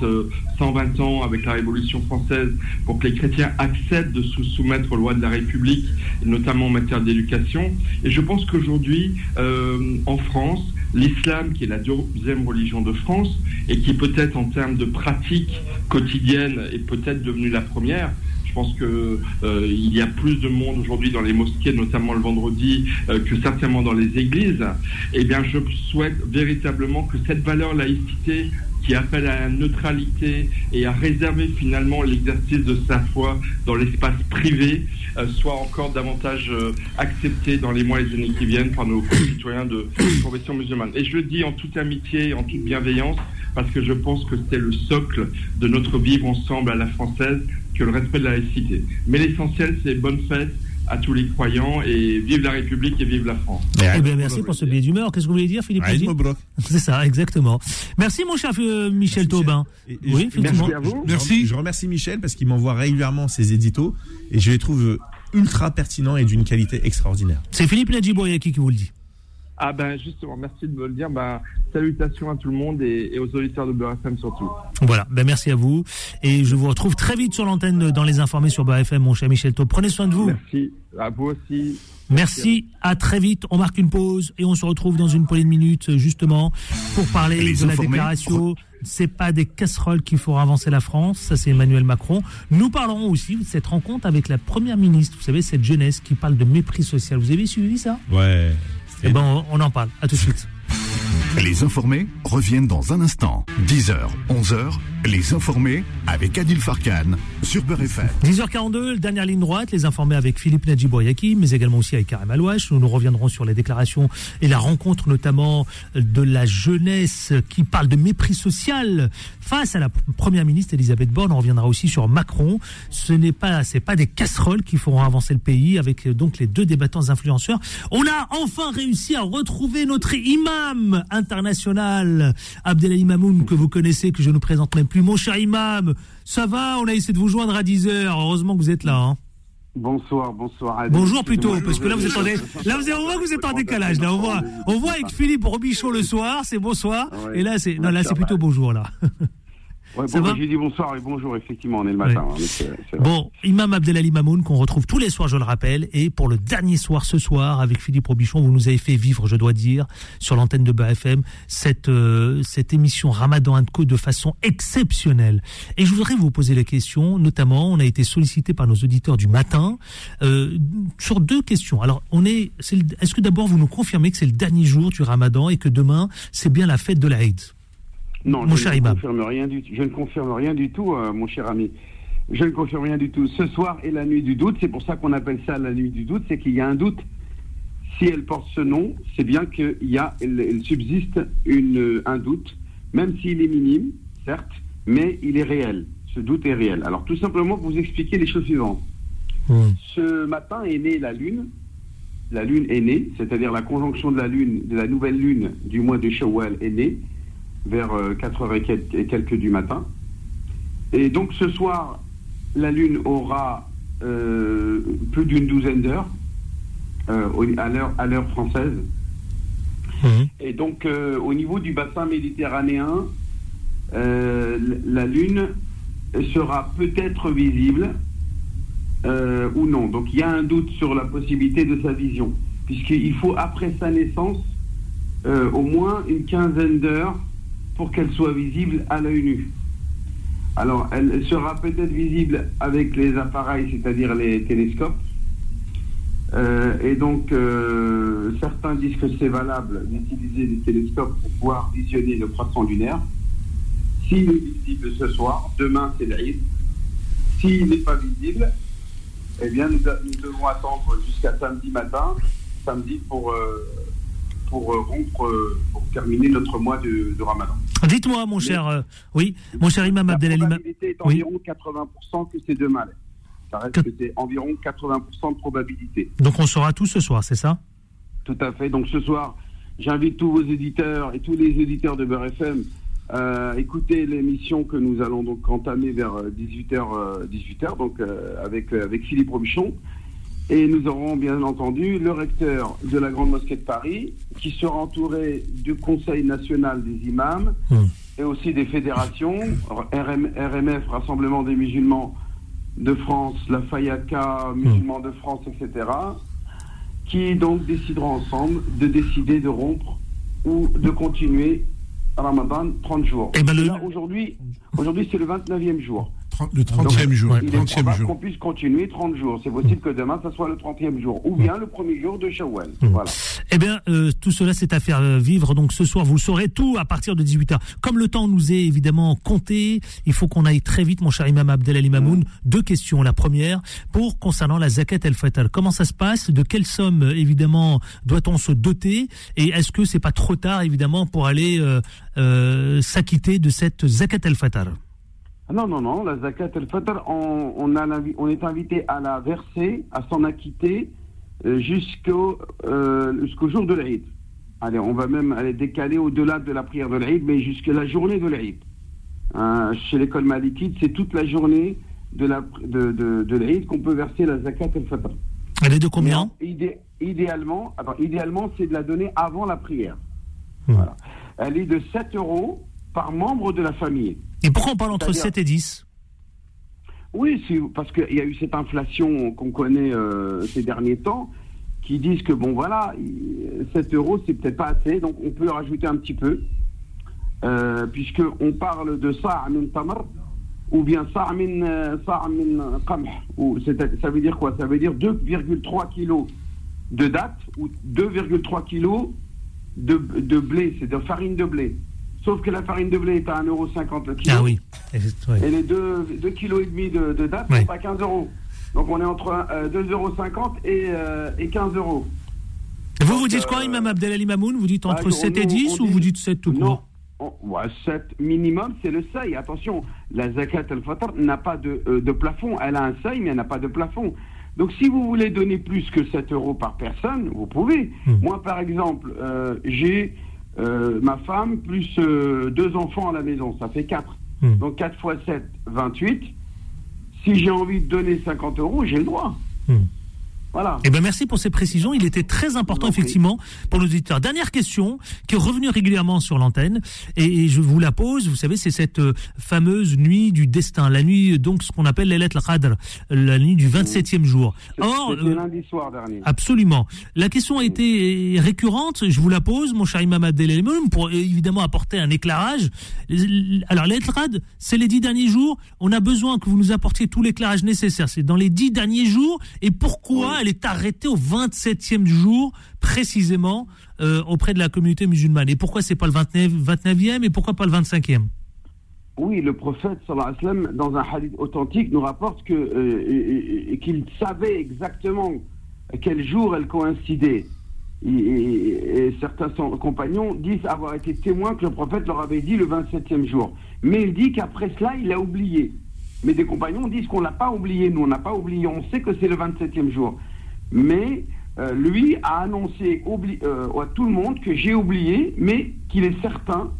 120 ans avec la Révolution française pour que les chrétiens acceptent de se soumettre aux lois de la République, notamment en matière d'éducation. Et je pense qu'aujourd'hui, euh, en France, l'islam, qui est la deuxième religion de France, et qui peut-être en termes de pratique quotidienne est peut-être devenue la première, je pense qu'il euh, y a plus de monde aujourd'hui dans les mosquées, notamment le vendredi, euh, que certainement dans les églises. Eh bien, je souhaite véritablement que cette valeur laïcité qui appelle à la neutralité et à réserver finalement l'exercice de sa foi dans l'espace privé euh, soit encore davantage euh, accepté dans les mois et les années qui viennent par nos concitoyens de confession musulmane. Et je le dis en toute amitié, en toute bienveillance, parce que je pense que c'est le socle de notre vivre ensemble à la française que le respect de la laïcité. Mais l'essentiel, c'est bonne fête, à tous les croyants et vive la République et vive la France. Eh bien, merci pour ce billet d'humeur. Qu'est-ce que vous voulez dire, Philippe C'est ça, exactement. Merci, mon cher euh, Michel Taubin. oui, Merci à vous. Merci. Je remercie Michel parce qu'il m'envoie régulièrement ses éditos et je les trouve ultra pertinents et d'une qualité extraordinaire. C'est Philippe Nadjiboyaki qui vous le dit. Ah ben justement, merci de me le dire. Ben, salutations à tout le monde et, aux auditeurs de BFM surtout. Voilà, ben merci à vous. Et je vous retrouve très vite sur l'antenne dans les informés sur BFM, mon cher Michel Taub. Prenez soin de vous. Merci, à vous aussi. Merci, à très vite. On marque une pause et on se retrouve dans une poignée de minutes justement pour parler de la déclaration. C'est pas des casseroles qu'il faut avancer la France, ça c'est Emmanuel Macron. Nous parlerons aussi de cette rencontre avec la première ministre, vous savez, cette jeunesse qui parle de mépris social. Vous avez suivi ça? Ouais. Eh ben, on en parle. À tout de suite. Les informés reviennent dans un instant. 10h, 11h, les informés avec Adil Farkan sur Beurre 10h42, dernière ligne droite, les informés avec Philippe Nadjiboyaki, mais également aussi avec Karim Alouache. Nous nous reviendrons sur les déclarations et la rencontre notamment de la jeunesse qui parle de mépris social face à la première ministre Elisabeth Borne. On reviendra aussi sur Macron. Ce n'est pas, c'est pas des casseroles qui feront avancer le pays avec donc les deux débattants influenceurs. On a enfin réussi à retrouver notre imam international, Abdelali Mamoun, que vous connaissez, que je ne présente même plus. Mon cher imam, ça va? On a essayé de vous joindre à 10h. Heureusement que vous êtes là. Hein. Bonsoir, bonsoir. Bonjour plutôt, parce que là vous êtes en, [laughs] là vous on voit que vous êtes en décalage. Là on voit, on voit avec Philippe Robichon le soir, c'est bonsoir, et là c'est, non là c'est plutôt bonjour là. [laughs] Ouais, bon, j'ai dit bonsoir et bonjour, effectivement, on est le matin. Hein, bon, Imam Abdelali Mamoun, qu'on retrouve tous les soirs, je le rappelle, et pour le dernier soir ce soir, avec Philippe Robichon, vous nous avez fait vivre, je dois dire, sur l'antenne de BFM, cette, euh, cette émission Ramadan Co de façon exceptionnelle. Et je voudrais vous poser la question, notamment, on a été sollicité par nos auditeurs du matin, euh, sur deux questions. Alors, on est, est-ce que d'abord vous nous confirmez que c'est le dernier jour du Ramadan et que demain, c'est bien la fête de l'Aïd non, je, ne confirme rien du, je ne confirme rien du tout, euh, mon cher ami. Je ne confirme rien du tout. Ce soir est la nuit du doute, c'est pour ça qu'on appelle ça la nuit du doute, c'est qu'il y a un doute. Si elle porte ce nom, c'est bien qu'il y a, il, subsiste une, un doute, même s'il est minime, certes, mais il est réel. Ce doute est réel. Alors tout simplement pour vous expliquer les choses suivantes. Ce matin est née la Lune. La Lune est née, c'est-à-dire la conjonction de la Lune, de la nouvelle Lune du mois de Shawwal est née vers 4h euh, et quelques du matin. Et donc ce soir, la Lune aura euh, plus d'une douzaine d'heures euh, à l'heure française. Mmh. Et donc au niveau du bassin méditerranéen, la Lune sera peut-être visible ou non. Donc il y a un doute sur la possibilité de sa vision, puisqu'il faut après sa naissance au moins une quinzaine d'heures pour qu'elle soit visible à l'œil nu. Alors, elle sera peut-être visible avec les appareils, c'est-à-dire les télescopes, Euh, et donc, euh, certains disent que c'est valable d'utiliser des télescopes pour pouvoir visionner le croissant lunaire. S'il est visible ce soir, demain c'est l'Aïd. S'il n'est pas visible, eh bien, nous, devons attendre jusqu'à samedi matin, samedi pour, euh, pour rompre, terminer notre mois de, Ramadan. Dites-moi, mon cher, oui, mon cher Imam Abdelali. La probabilité est environ 80% que c'est demain. Ça reste que c'est environ 80% de probabilité. Donc on saura tout ce soir, c'est ça? Tout à fait. Donc ce soir, j'invite tous vos éditeurs et tous les éditeurs de Beurre FM à écouter l'émission que nous allons donc entamer vers 18h, euh, 18h euh, donc euh, avec, avec Philippe Robichon. Et nous aurons bien entendu le recteur de la Grande Mosquée de Paris, qui sera entouré du Conseil national des imams hmm. et aussi des fédérations, RMF, Rassemblement des musulmans de France, la FAYACA, musulmans de France, etc., qui donc décideront ensemble de décider de rompre ou de continuer Ramadan 30 jours. Et eh ben Aujourd'hui, aujourd'hui c'est le 29e jour le 30e jour. Il est qu'on puisse continuer 30 jours. C'est possible que demain, ça soit le 30e jour. Ou bien le premier jour de Shawwal. Hmm. Voilà. Eh bien, euh, tout cela, c'est à faire euh, vivre. Donc ce soir, vous saurez tout à partir de 18h. Comme le temps nous est évidemment compté, il faut qu'on aille très vite, mon cher Imam Abdel Mamoun. Hmm. Deux questions. La première, pour concernant la zakat el-fatal. Comment ça se passe? De quelle somme, évidemment, doit-on se doter? Et est-ce que c'est pas trop tard, évidemment, pour aller euh, s'acquitter de cette zakat el-fatal non, non, non, la zakat al-fitr, on, on, on est invité à la verser, à s'en acquitter euh, jusqu'au euh, jusqu'au jour de l'Aïd. Allez, on va même aller décaler au-delà de la prière de l'Aïd, mais jusqu'à la journée de l'Aïd. Hein, chez l'école malikite, c'est toute la journée de la de, de, de l'Aïd qu'on peut verser la zakat al-fitr. Elle est de combien? Idéalement, idéalement c'est de la donner avant la prière. Voilà. Elle est de 7 euros par membre de la famille. Et pourquoi on parle entre 7 et 10 Oui, parce qu'il y a eu cette inflation qu'on connaît euh, ces derniers temps, qui disent que, bon, voilà, 7 euros, c'est peut-être pas assez, donc on peut rajouter un petit peu, euh, puisqu'on parle de sa'amin tamar, ou bien sa'amin euh, qamh. Ça veut dire quoi? Ça veut dire 2,3 kilos de date, ou 2,3 kilos de, de blé, c'est de farine de blé. Sauf que la farine de blé est à 1,50€ le kilo. Ah oui. Et les 2,5 kg de, de date sont à 15 euros. Donc on est entre 2,50€ euh, et, 15 euros. Vous, vous dites quoi, euh, Imam Abdelali Mamoun? Vous dites entre 7 bah, et 10 ou vous dites 7 tout court? Non, 7 minimum, c'est le seuil. Attention, la zakat al-fatr n'a pas euh, de, plafond. Elle a un seuil, mais elle n'a pas de plafond. Donc si vous voulez donner plus que 7 euros par personne, vous pouvez. Hmm. Moi, par exemple, j'ai euh, ma femme, plus euh, deux enfants à la maison, ça fait 4. Hmm. Donc 4 fois 7, 28. Si j'ai envie de donner 50 euros, j'ai le droit. Hmm. Voilà. Eh ben merci pour ces précisions. Il était très important effectivement pour nos auditeurs. Dernière question qui est revenue régulièrement sur l'antenne et, je vous la pose. Vous savez, c'est cette euh, fameuse nuit du destin, la nuit donc ce qu'on appelle l'Elet al-Qadr, la nuit du 27e jour. Or, euh, lundi soir dernier. Absolument. La question a été récurrente. Je vous la pose, mon cher Imam Abdel pour évidemment apporter un éclairage. Alors l'Elet al-Qadr, c'est les dix derniers jours. On a besoin que vous nous apportiez tout l'éclairage nécessaire. C'est dans les dix derniers jours. Et pourquoi elle est arrêtée au 27e jour, précisément, euh, auprès de la communauté musulmane. Et pourquoi c'est pas le 29, 29e et pourquoi pas le 25e oui, le prophète dans un hadith authentique nous rapporte que euh, qu'il savait exactement quel jour elle coïncidait. Et, certains compagnons disent avoir été témoins que le prophète leur avait dit le 27e jour. Mais il dit qu'après cela, il a oublié. Mais des compagnons disent qu'on l'a pas oublié. Nous, on n'a pas oublié. On sait que c'est le 27e jour mais euh, lui a annoncé euh, à tout le monde que j'ai oublié, mais qu'il est certain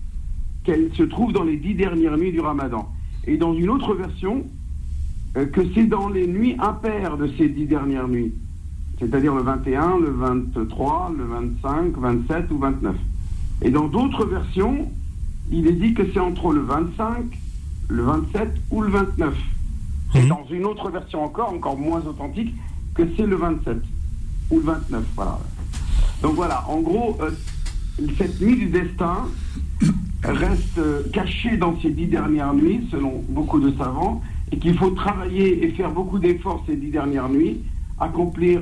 qu'elle se trouve dans les dix dernières nuits du ramadan. Et dans une autre version, euh, que c'est dans les nuits impaires de ces dix dernières nuits, c'est-à-dire le 21, le 23, le 25, 27 ou 29. Et dans d'autres versions, il est dit que c'est entre le 25, le 27 ou le 29. Et dans une autre version encore, encore moins authentique, que c'est le 27 ou le 29. Voilà. Donc voilà, en gros, euh, cette nuit du destin reste euh, cachée dans ces dix dernières nuits, selon beaucoup de savants, et qu'il faut travailler et faire beaucoup d'efforts ces dix dernières nuits, accomplir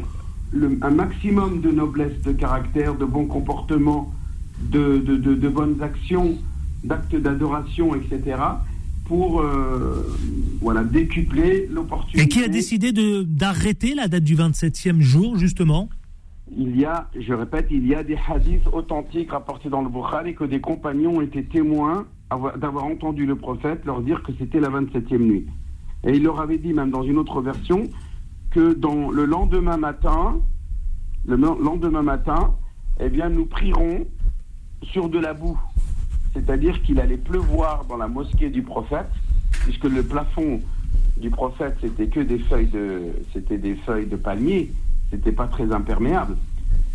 un maximum de noblesse de caractère, de bon comportement, de, de, bonnes actions, d'actes d'adoration, etc., pour euh, voilà, décupler l'opportunité. Et qui a décidé d'arrêter la date du 27e jour, justement? Il y a, je répète, il y a des hadiths authentiques rapportés dans le Bukhari que des compagnons étaient témoins d'avoir entendu le prophète leur dire que c'était la 27e nuit. Et il leur avait dit, même dans une autre version, que dans le lendemain matin, le lendemain matin, eh bien, nous prierons sur de la boue. C'est-à-dire qu'il allait pleuvoir dans la mosquée du prophète, puisque le plafond du prophète, c'était que des feuilles de, c'était des feuilles de palmier, c'était pas très imperméable.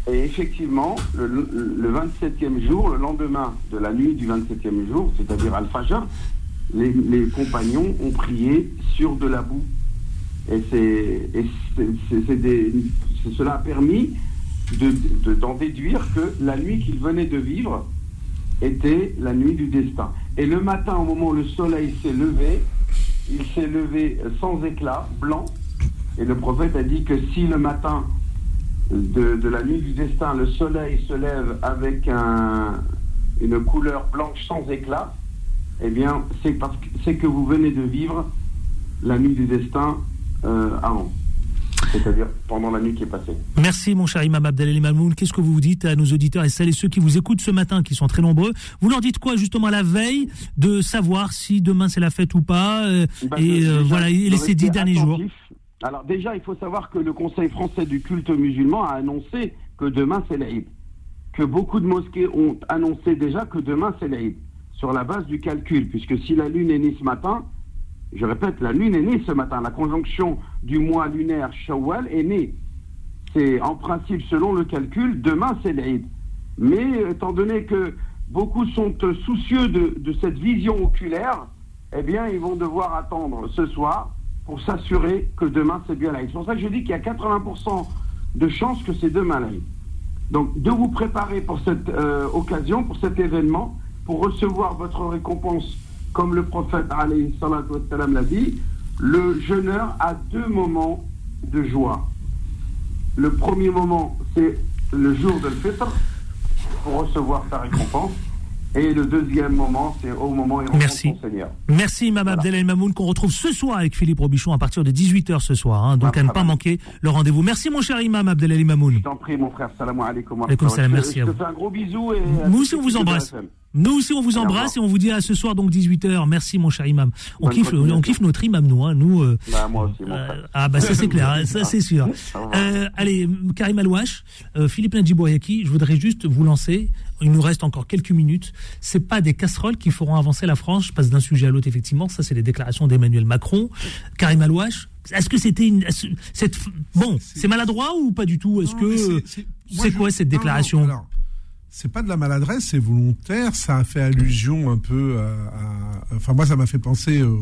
Et effectivement, le, le, 27e jour, le lendemain de la nuit du 27e jour, c'est-à-dire Al-Fajr, les, compagnons ont prié sur de la boue. Et, cela a permis de, d'en déduire que la nuit qu'ils venaient de vivre était la nuit du destin. Et le matin, au moment où le soleil s'est levé, il s'est levé sans éclat, blanc. Et le prophète a dit que si le matin de, la nuit du destin, le soleil se lève avec un, une couleur blanche sans éclat, eh bien, c'est que que vous venez de vivre la nuit du destin euh, avant. C'est-à-dire pendant la nuit qui est passée. Merci mon cher Imam Abdelali Mamoun. Qu'est-ce que vous vous dites à nos auditeurs et celles et ceux qui vous écoutent ce matin, qui sont très nombreux? Vous leur dites quoi justement à la veille de savoir si demain c'est la fête ou pas euh, bah, Et euh, voilà, et ces dix derniers jours? Alors déjà, il faut savoir que le Conseil français du culte musulman a annoncé que demain c'est l'Aïd. Que beaucoup de mosquées ont annoncé déjà que demain c'est l'Aïd. Sur la base du calcul, puisque si la lune est née ce matin, je répète, la lune est née ce matin. La conjonction du mois lunaire Shawwal est née. C'est en principe, selon le calcul, demain c'est l'Aïd. Mais étant donné que beaucoup sont soucieux de, cette vision oculaire, eh bien, ils vont devoir attendre ce soir pour s'assurer que demain c'est bien l'Aïd. C'est pour ça que je dis qu'il y a 80% de chances que c'est demain l'Aïd. Donc de vous préparer pour cette euh, occasion, pour cet événement, pour recevoir votre récompense, comme le prophète l'a dit, le jeûneur a deux moments de joie. Le premier moment, c'est le jour de fête pour recevoir sa récompense. Et le deuxième moment, c'est au moment où il Merci. son Seigneur. Merci, Mme voilà. Abdel Mamoun, qu'on retrouve ce soir avec Philippe Robichon à partir de 18h ce soir. Hein, donc à ne pas manquer le rendez-vous. Merci, mon cher Imam Abdel Mamoun. Je t'en prie, mon frère. Salam alaikum. salam, merci je, je te fais un gros bisou. Et Nous aussi, on vous embrasse. Nous aussi, on vous embrasse et on vous dit à ce soir, donc 18h. Merci, mon cher imam. On, kiffe, on kiffe notre imam, nous. Hein, nous euh, bah, moi aussi, mon euh, ah, bah, ça, c'est clair. Hein, ça, c'est sûr. Euh, allez, Karim Alouache, euh, Philippe Nadjiboyaki, je voudrais juste vous lancer. Il nous reste encore quelques minutes. C'est pas des casseroles qui feront avancer la France. Je passe d'un sujet à l'autre, effectivement. Ça, c'est les déclarations d'Emmanuel Macron. Karim Alouache, est-ce que c'était une. Cette, bon, c'est maladroit ou pas du tout? Est-ce que. C'est quoi cette déclaration? C'est pas de la maladresse, c'est volontaire. Ça a fait allusion un peu à. enfin, moi, ça m'a fait penser. Euh,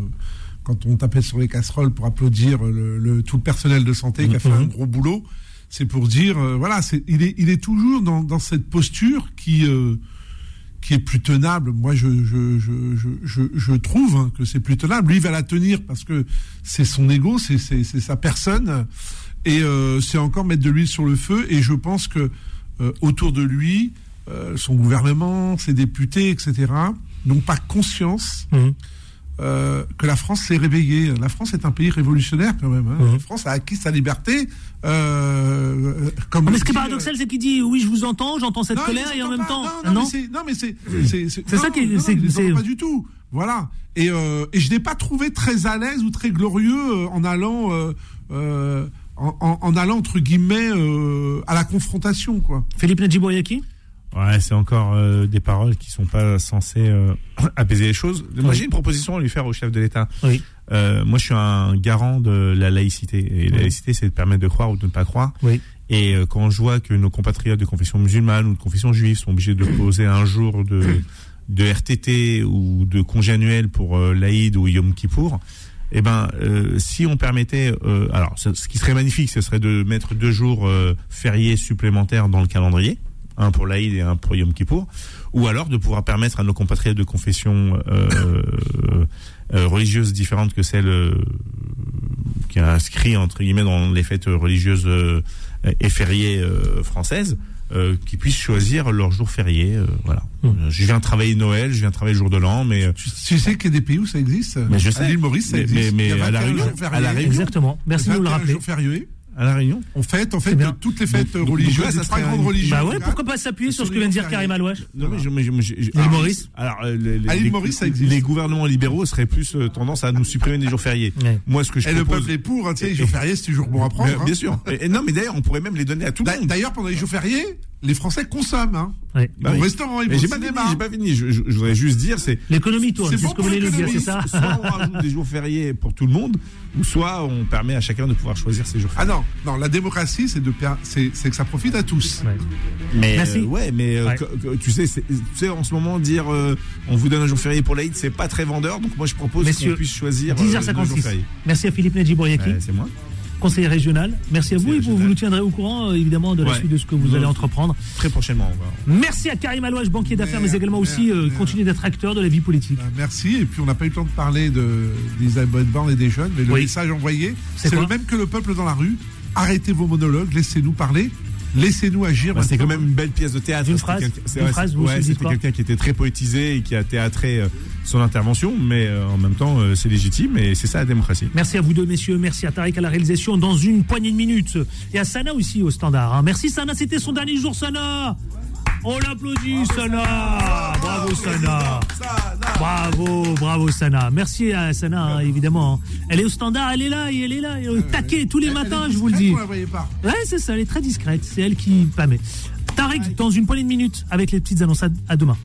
quand on tapait sur les casseroles pour applaudir le, tout le personnel de santé qui a fait un mhm. gros boulot, c'est pour dire, euh, voilà, il, est, il est toujours dans, dans cette posture qui, euh, qui est plus tenable. Moi, je, je, je, je, je trouve hein, que c'est plus tenable. Lui, il va la tenir parce que c'est son ego, c'est sa personne. Et c'est encore mettre de l'huile sur le feu. Et je pense que autour de lui, euh, son gouvernement, ses députés, etc., n'ont pas conscience mhm. euh, que la France s'est réveillée. La France est un pays révolutionnaire quand même. Hein. Mhm. La France a acquis sa liberté. Euh, comme mais ce qui est paradoxal, c'est qu'il dit oui, je vous entends, j'entends cette colère, et en même temps, non, mais c'est c'est ça qui est, pas du tout. Voilà. Et, et je n'ai pas trouvé très à l'aise ou très glorieux en allant. En, en, allant entre guillemets à la confrontation quoi. Philippe Nadjiboyaki Ouais, c'est encore euh, des paroles qui sont pas censées euh, [clears throat] apaiser les choses. Moi, j'ai une proposition à lui faire au chef de l'État. Oui. Euh, moi, je suis un garant de la laïcité. Et la laïcité, c'est de permettre de croire ou de ne pas croire. Oui. Et euh, quand je vois que nos compatriotes de confession musulmane ou de confession juive sont obligés de poser un jour de, de RTT ou de congé annuel pour l'Aïd ou Yom Kippour, eh ben, si on permettait, alors, ce, ce, qui serait magnifique, ce serait de mettre deux jours fériés supplémentaires dans le calendrier un pour l'Aïd et un pour Yom Kippour, ou alors de pouvoir permettre à nos compatriotes de confession euh, euh, religieuses différentes que celles euh, qui est inscrit entre guillemets dans les fêtes religieuses et fériées françaises euh, qui puissent choisir leur jour férié. Euh, voilà. Hum. Je viens travailler Noël, je viens travailler le jour de l'an, mais tu, sais qu'il y a des pays où ça existe? Mais je sais. À l'île Maurice, ça existe. Mais, mais à, la Réunion, à la Réunion, exactement. Merci de nous le rappeler. férié à la Réunion On fête, en fait, toutes les fêtes religieuses, les trois grandes religions. Bah ouais, pourquoi pas s'appuyer sur ce que vient de dire Karim Alouache Non, mais je, mais Maurice Alors, les, les, Maurice, ça existe. Les gouvernements libéraux seraient plus euh, tendance à nous supprimer des jours fériés. Moi, ce que je Et le peuple est pour, hein, tu sais, les jours fériés, c'est toujours bon à prendre. Bien hein. sûr. Et non, mais d'ailleurs, on pourrait même les donner à tout le monde. D'ailleurs, pendant les jours fériés, les Français consomment. Hein. Ouais. Bah au restaurant, ils j'ai pas fini, j'ai pas fini. Je, je, voudrais juste dire, c'est l'économie tourne. C'est ce que vous voulez nous dire, c'est ça. Soit on rajoute des jours fériés pour tout le monde, ou soit on permet à chacun de pouvoir choisir ses jours fériés. Ah non, non, la démocratie, c'est de c'est que ça profite à tous. Ouais. Mais Merci. Euh, ouais, mais euh, tu sais, tu sais, en ce moment dire, euh, on vous donne un jour férié pour l'Aïd, c'est pas très vendeur. Donc moi, je propose qu'on puisse choisir 10h56. Merci à Philippe Nedjibouriaki. c'est moi conseiller régional. Merci à vous et vous, nous tiendrez au courant euh, évidemment de la suite de ce que vous allez entreprendre. Très prochainement. Merci à Karim Alouage, banquier d'affaires, mais également aussi euh, continuer d'être acteur de la vie politique. Euh, merci. Et puis on n'a pas eu le temps de parler de, des Borne et des jeunes, mais le message envoyé, c'est le même que le peuple dans la rue. Arrêtez vos monologues, laissez-nous parler. Laissez-nous agir. Bah, c'est quand même une belle pièce de théâtre. Une phrase. C'était quelqu'un qui était très poétisé et qui a théâtré euh, son intervention, mais euh, en même temps, euh, c'est légitime et c'est ça la démocratie. Merci à vous deux, messieurs. Merci à Tariq à la réalisation dans une poignée de minutes. Et à Sana aussi au standard. Hein. Merci Sana, c'était son dernier jour, Sana. On l'applaudit, Sana. Bravo, Sana. Bravo, bravo, Sana. Merci à Sana, hein, évidemment. Hein. Elle est au standard, elle est là, elle est là, elle est taquée tous les matins, je vous le dis. Ouais, c'est ça, elle est très discrète. C'est elle qui permet. Tarek, dans une poignée de minutes, avec les petites annonces. À demain.